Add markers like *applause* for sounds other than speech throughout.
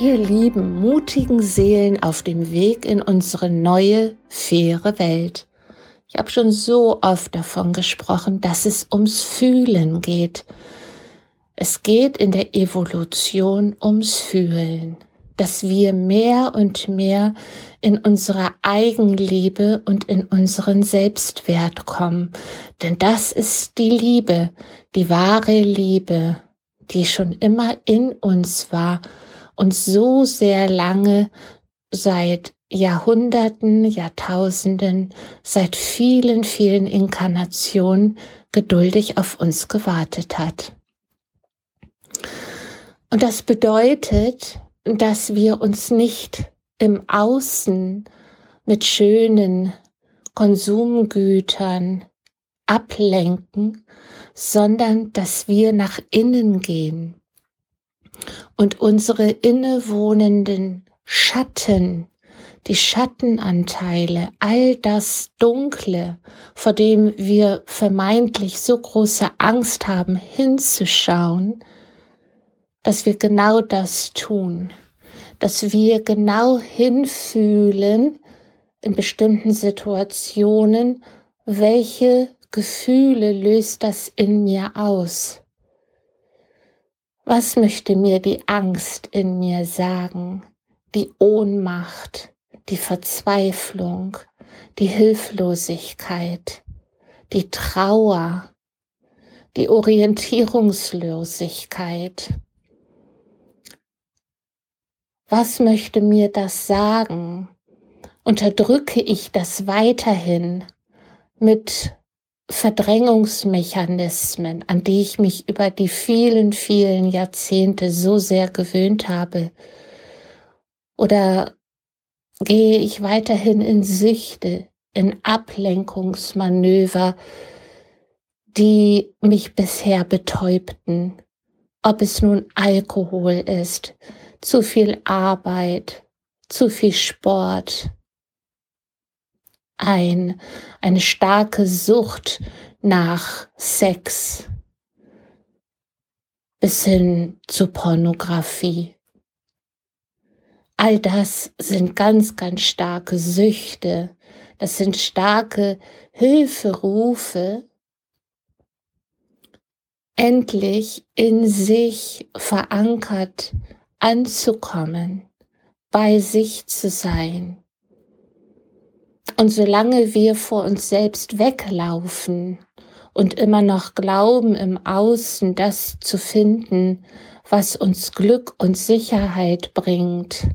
ihr lieben, mutigen Seelen auf dem Weg in unsere neue, faire Welt. Ich habe schon so oft davon gesprochen, dass es ums Fühlen geht. Es geht in der Evolution ums Fühlen, dass wir mehr und mehr in unsere Eigenliebe und in unseren Selbstwert kommen. Denn das ist die Liebe, die wahre Liebe, die schon immer in uns war und so sehr lange seit Jahrhunderten, Jahrtausenden, seit vielen, vielen Inkarnationen geduldig auf uns gewartet hat. Und das bedeutet, dass wir uns nicht im Außen mit schönen Konsumgütern ablenken, sondern dass wir nach innen gehen und unsere innewohnenden Schatten, die Schattenanteile, all das Dunkle, vor dem wir vermeintlich so große Angst haben, hinzuschauen, dass wir genau das tun, dass wir genau hinfühlen in bestimmten Situationen, welche Gefühle löst das in mir aus? Was möchte mir die Angst in mir sagen? Die Ohnmacht, die Verzweiflung, die Hilflosigkeit, die Trauer, die Orientierungslosigkeit. Was möchte mir das sagen? Unterdrücke ich das weiterhin mit Verdrängungsmechanismen, an die ich mich über die vielen, vielen Jahrzehnte so sehr gewöhnt habe? Oder gehe ich weiterhin in Süchte, in Ablenkungsmanöver, die mich bisher betäubten? Ob es nun Alkohol ist, zu viel Arbeit, zu viel Sport, ein, eine starke Sucht nach Sex bis hin zu Pornografie. All das sind ganz, ganz starke Süchte. Das sind starke Hilferufe, endlich in sich verankert anzukommen, bei sich zu sein und solange wir vor uns selbst weglaufen und immer noch glauben, im Außen das zu finden, was uns Glück und Sicherheit bringt,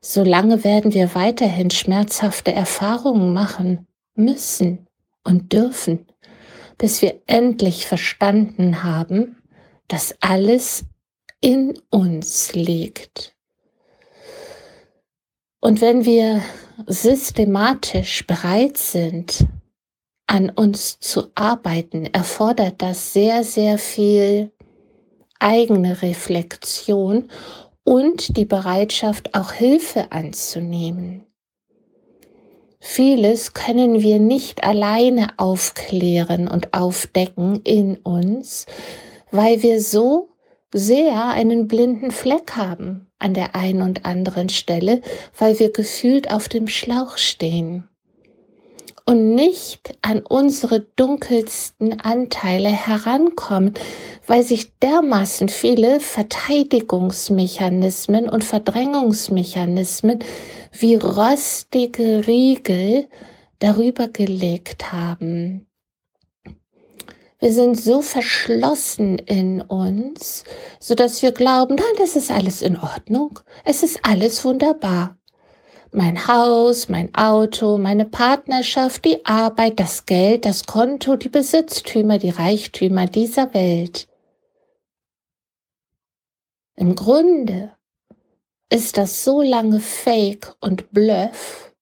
solange werden wir weiterhin schmerzhafte Erfahrungen machen müssen und dürfen, bis wir endlich verstanden haben, dass alles in uns liegt. Und wenn wir systematisch bereit sind, an uns zu arbeiten, erfordert das sehr, sehr viel eigene Reflexion und die Bereitschaft, auch Hilfe anzunehmen. Vieles können wir nicht alleine aufklären und aufdecken in uns, weil wir so sehr einen blinden Fleck haben an der einen und anderen Stelle, weil wir gefühlt auf dem Schlauch stehen und nicht an unsere dunkelsten Anteile herankommen, weil sich dermaßen viele Verteidigungsmechanismen und Verdrängungsmechanismen wie rostige Riegel darüber gelegt haben. Wir sind so verschlossen in uns, so dass wir glauben, nein, das ist alles in Ordnung. Es ist alles wunderbar. Mein Haus, mein Auto, meine Partnerschaft, die Arbeit, das Geld, das Konto, die Besitztümer, die Reichtümer dieser Welt. Im Grunde ist das so lange Fake und Bluff,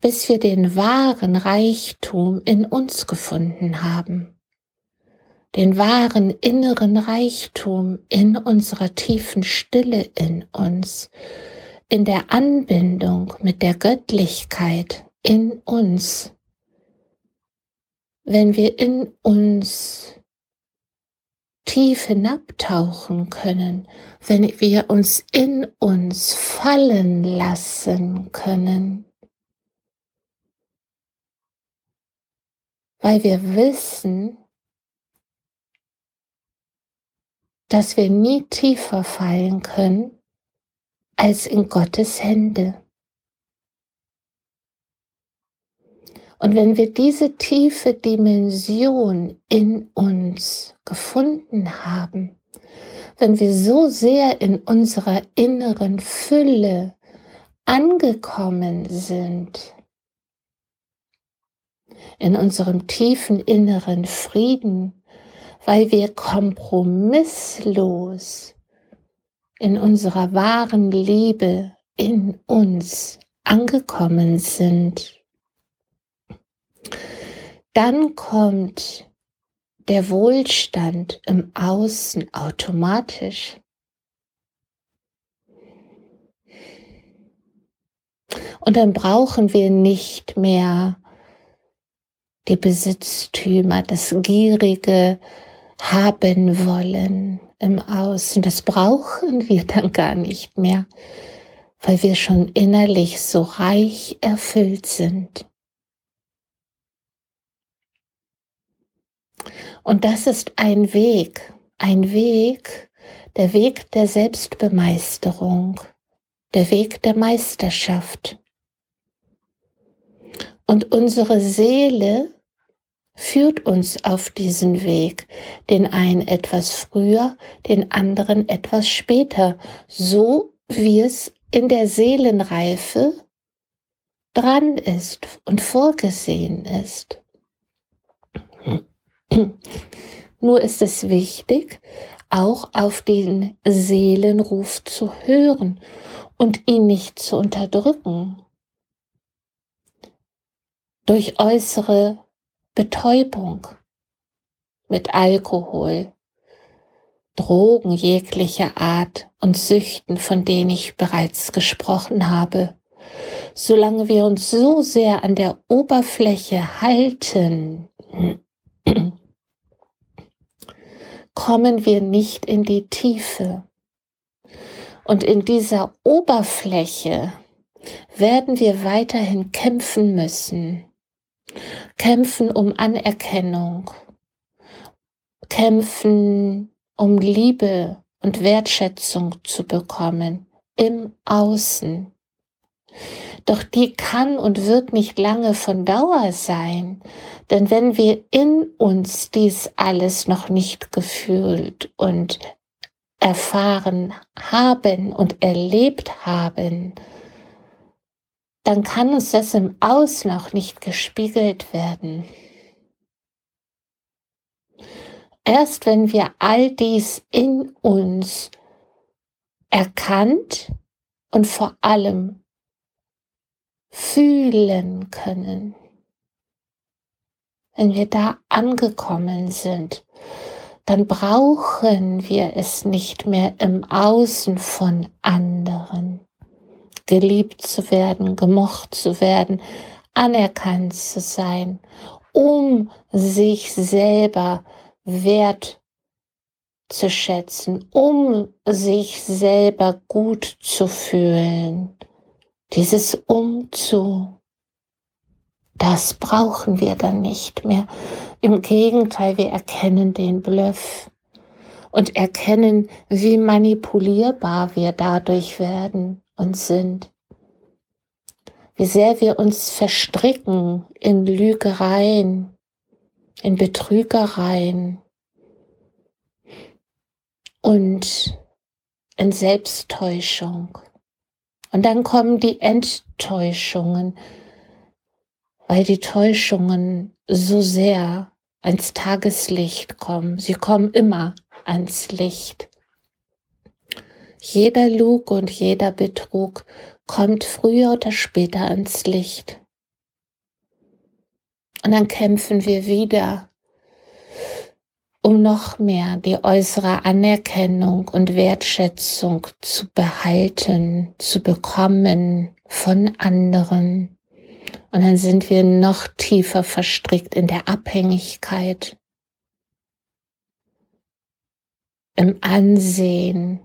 bis wir den wahren Reichtum in uns gefunden haben den wahren inneren Reichtum in unserer tiefen Stille in uns, in der Anbindung mit der Göttlichkeit in uns. Wenn wir in uns tief hinabtauchen können, wenn wir uns in uns fallen lassen können. Weil wir wissen, dass wir nie tiefer fallen können als in Gottes Hände. Und wenn wir diese tiefe Dimension in uns gefunden haben, wenn wir so sehr in unserer inneren Fülle angekommen sind, in unserem tiefen inneren Frieden, weil wir kompromisslos in unserer wahren Liebe in uns angekommen sind, dann kommt der Wohlstand im Außen automatisch. Und dann brauchen wir nicht mehr die Besitztümer, das gierige haben wollen im Außen. Das brauchen wir dann gar nicht mehr, weil wir schon innerlich so reich erfüllt sind. Und das ist ein Weg, ein Weg, der Weg der Selbstbemeisterung, der Weg der Meisterschaft. Und unsere Seele führt uns auf diesen Weg, den einen etwas früher, den anderen etwas später, so wie es in der Seelenreife dran ist und vorgesehen ist. Nur ist es wichtig, auch auf den Seelenruf zu hören und ihn nicht zu unterdrücken. Durch äußere Betäubung mit Alkohol, Drogen jeglicher Art und Süchten, von denen ich bereits gesprochen habe. Solange wir uns so sehr an der Oberfläche halten, *clears throat* kommen wir nicht in die Tiefe. Und in dieser Oberfläche werden wir weiterhin kämpfen müssen. Kämpfen um Anerkennung. Kämpfen um Liebe und Wertschätzung zu bekommen im Außen. Doch die kann und wird nicht lange von Dauer sein, denn wenn wir in uns dies alles noch nicht gefühlt und erfahren haben und erlebt haben, dann kann uns das im Aus noch nicht gespiegelt werden. Erst wenn wir all dies in uns erkannt und vor allem fühlen können, wenn wir da angekommen sind, dann brauchen wir es nicht mehr im Außen von anderen. Geliebt zu werden, gemocht zu werden, anerkannt zu sein, um sich selber wert zu schätzen, um sich selber gut zu fühlen. Dieses Umzu das brauchen wir dann nicht mehr. Im Gegenteil, wir erkennen den Bluff und erkennen, wie manipulierbar wir dadurch werden und sind. Wie sehr wir uns verstricken in Lügereien, in Betrügereien und in Selbsttäuschung. Und dann kommen die Enttäuschungen, weil die Täuschungen so sehr ans Tageslicht kommen. Sie kommen immer ans Licht. Jeder Lug und jeder Betrug kommt früher oder später ans Licht. Und dann kämpfen wir wieder, um noch mehr die äußere Anerkennung und Wertschätzung zu behalten, zu bekommen von anderen. Und dann sind wir noch tiefer verstrickt in der Abhängigkeit. im Ansehen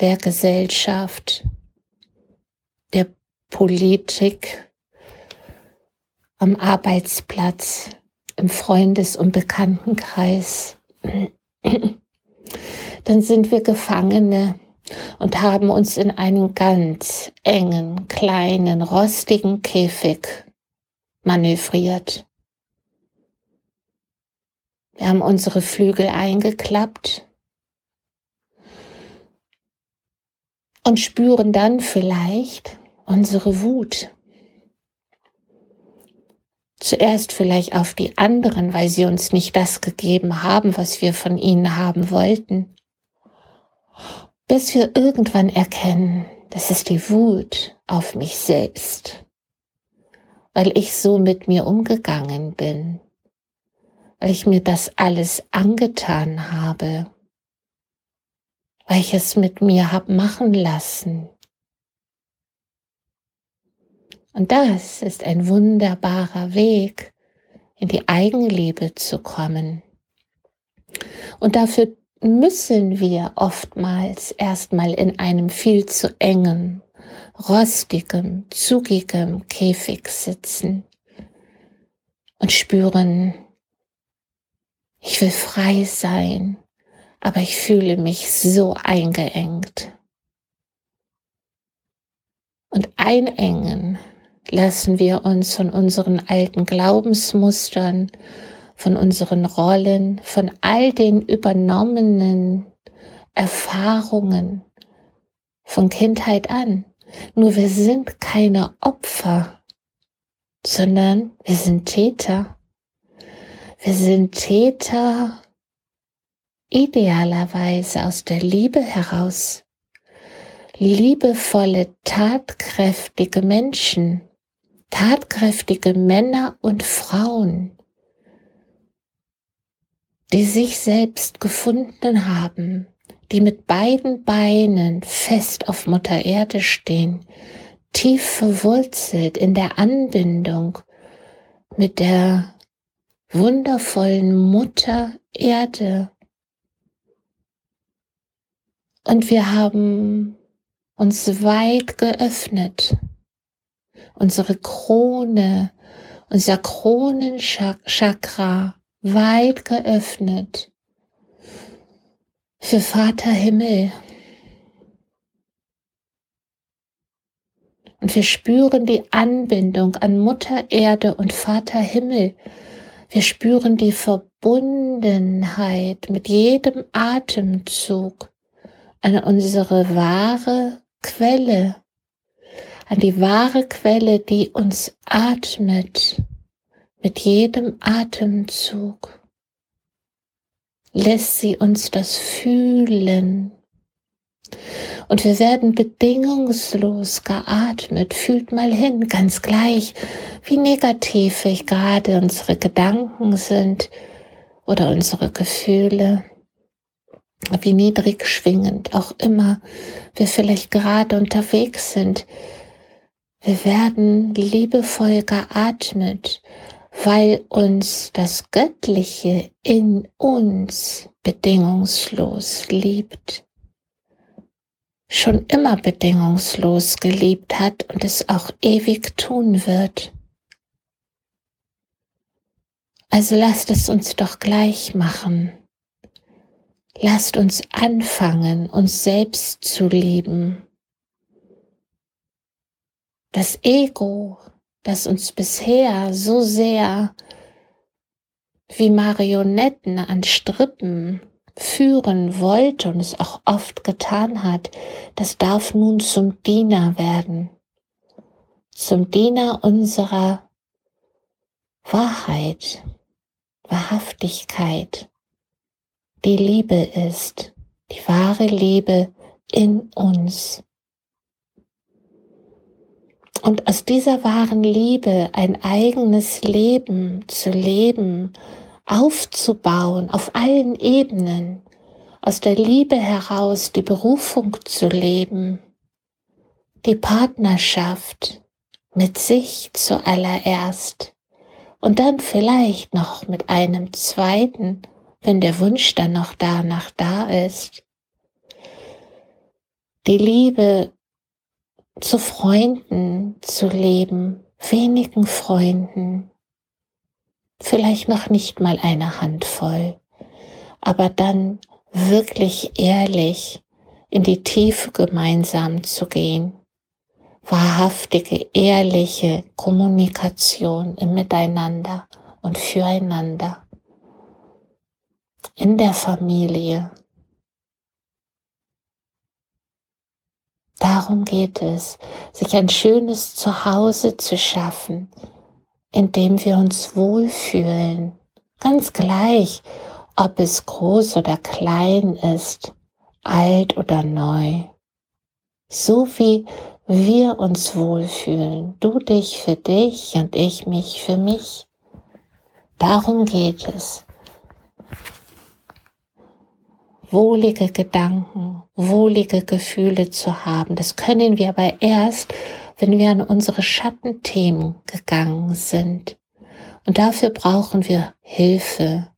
der Gesellschaft, der Politik, am Arbeitsplatz, im Freundes- und Bekanntenkreis, dann sind wir Gefangene und haben uns in einen ganz engen, kleinen, rostigen Käfig manövriert. Wir haben unsere Flügel eingeklappt und spüren dann vielleicht unsere Wut. Zuerst vielleicht auf die anderen, weil sie uns nicht das gegeben haben, was wir von ihnen haben wollten. Bis wir irgendwann erkennen, das ist die Wut auf mich selbst, weil ich so mit mir umgegangen bin, weil ich mir das alles angetan habe, weil ich es mit mir hab machen lassen. Und das ist ein wunderbarer Weg, in die Eigenliebe zu kommen. Und dafür müssen wir oftmals erstmal in einem viel zu engen, rostigen, zugigem Käfig sitzen und spüren, ich will frei sein, aber ich fühle mich so eingeengt. Und einengen lassen wir uns von unseren alten Glaubensmustern, von unseren Rollen, von all den übernommenen Erfahrungen von Kindheit an. Nur wir sind keine Opfer, sondern wir sind Täter. Wir sind Täter idealerweise aus der Liebe heraus. Liebevolle, tatkräftige Menschen, tatkräftige Männer und Frauen, die sich selbst gefunden haben, die mit beiden Beinen fest auf Mutter Erde stehen, tief verwurzelt in der Anbindung mit der wundervollen Mutter Erde. Und wir haben uns weit geöffnet unsere Krone, unser Kronenchakra weit geöffnet für Vater Himmel. Und wir spüren die Anbindung an Mutter Erde und Vater Himmel. Wir spüren die Verbundenheit mit jedem Atemzug an unsere wahre Quelle an die wahre Quelle, die uns atmet mit jedem Atemzug. Lässt sie uns das fühlen. Und wir werden bedingungslos geatmet. Fühlt mal hin, ganz gleich, wie negativ gerade unsere Gedanken sind oder unsere Gefühle wie niedrig schwingend auch immer wir vielleicht gerade unterwegs sind, wir werden liebevoll geatmet, weil uns das Göttliche in uns bedingungslos liebt. Schon immer bedingungslos geliebt hat und es auch ewig tun wird. Also lasst es uns doch gleich machen. Lasst uns anfangen, uns selbst zu lieben. Das Ego, das uns bisher so sehr wie Marionetten an Strippen führen wollte und es auch oft getan hat, das darf nun zum Diener werden, zum Diener unserer Wahrheit, Wahrhaftigkeit, die Liebe ist, die wahre Liebe in uns. Und aus dieser wahren Liebe ein eigenes Leben zu leben, aufzubauen auf allen Ebenen, aus der Liebe heraus die Berufung zu leben, die Partnerschaft mit sich zuallererst und dann vielleicht noch mit einem zweiten wenn der Wunsch dann noch danach da ist. Die Liebe zu Freunden zu leben, wenigen Freunden, vielleicht noch nicht mal eine Handvoll, aber dann wirklich ehrlich in die Tiefe gemeinsam zu gehen. Wahrhaftige, ehrliche Kommunikation im Miteinander und füreinander. In der Familie. Darum geht es, sich ein schönes Zuhause zu schaffen, in dem wir uns wohlfühlen. Ganz gleich, ob es groß oder klein ist, alt oder neu. So wie wir uns wohlfühlen, du dich für dich und ich mich für mich. Darum geht es. Wohlige Gedanken, wohlige Gefühle zu haben, das können wir aber erst, wenn wir an unsere Schattenthemen gegangen sind. Und dafür brauchen wir Hilfe,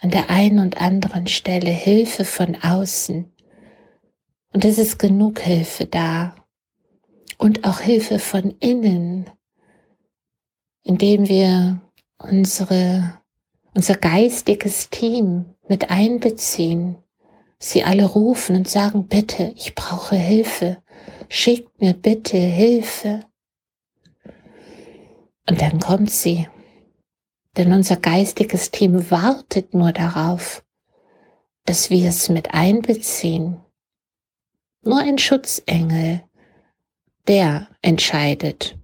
an der einen und anderen Stelle Hilfe von außen. Und es ist genug Hilfe da. Und auch Hilfe von innen, indem wir unsere, unser geistiges Team mit einbeziehen. Sie alle rufen und sagen, bitte, ich brauche Hilfe. Schickt mir bitte Hilfe. Und dann kommt sie denn unser geistiges Team wartet nur darauf, dass wir es mit einbeziehen. Nur ein Schutzengel, der entscheidet.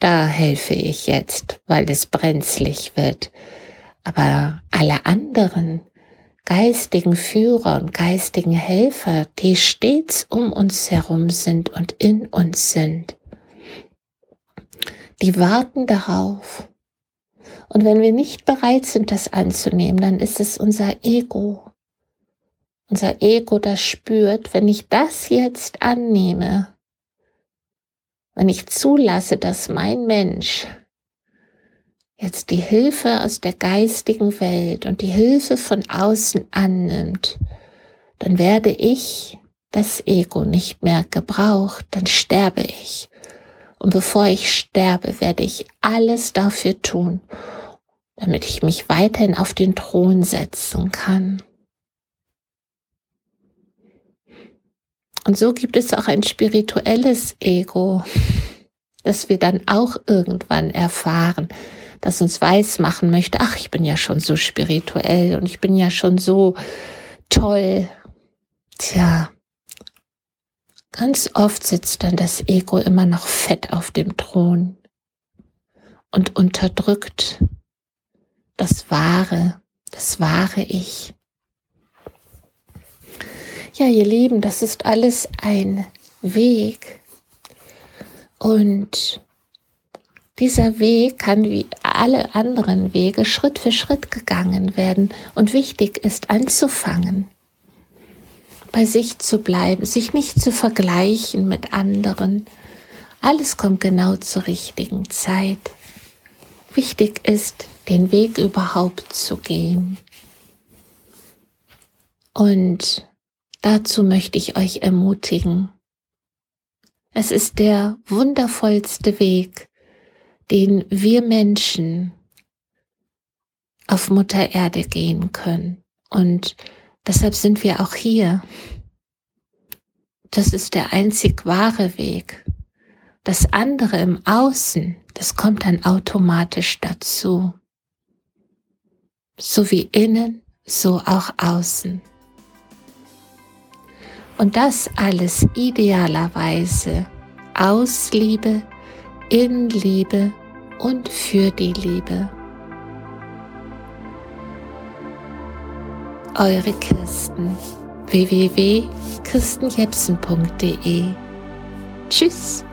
Da helfe ich jetzt, weil es brenzlig wird. Aber alle anderen geistigen Führer und geistigen Helfer, die stets um uns herum sind und in uns sind, die warten darauf, und wenn wir nicht bereit sind, das anzunehmen, dann ist es unser Ego. Unser Ego, das spürt, wenn ich das jetzt annehme, wenn ich zulasse, dass mein Mensch jetzt die Hilfe aus der geistigen Welt und die Hilfe von außen annimmt, dann werde ich das Ego nicht mehr gebraucht, dann sterbe ich. Und bevor ich sterbe, werde ich alles dafür tun, damit ich mich weiterhin auf den Thron setzen kann. Und so gibt es auch ein spirituelles Ego, *laughs* das wir dann auch irgendwann erfahren, das uns weismachen möchte, ach, ich bin ja schon so spirituell und ich bin ja schon so toll. Tja, ganz oft sitzt dann das Ego immer noch fett auf dem Thron und unterdrückt das wahre, das wahre Ich. Ja, ihr Lieben, das ist alles ein Weg. Und dieser Weg kann wie alle anderen Wege Schritt für Schritt gegangen werden. Und wichtig ist anzufangen, bei sich zu bleiben, sich nicht zu vergleichen mit anderen. Alles kommt genau zur richtigen Zeit. Wichtig ist, den Weg überhaupt zu gehen. Und dazu möchte ich euch ermutigen. Es ist der wundervollste Weg, den wir Menschen auf Mutter Erde gehen können. Und deshalb sind wir auch hier. Das ist der einzig wahre Weg. Das andere im Außen, das kommt dann automatisch dazu so wie innen, so auch außen. Und das alles idealerweise aus Liebe, in Liebe und für die Liebe. Eure Christen www.christenjepsen.de Tschüss.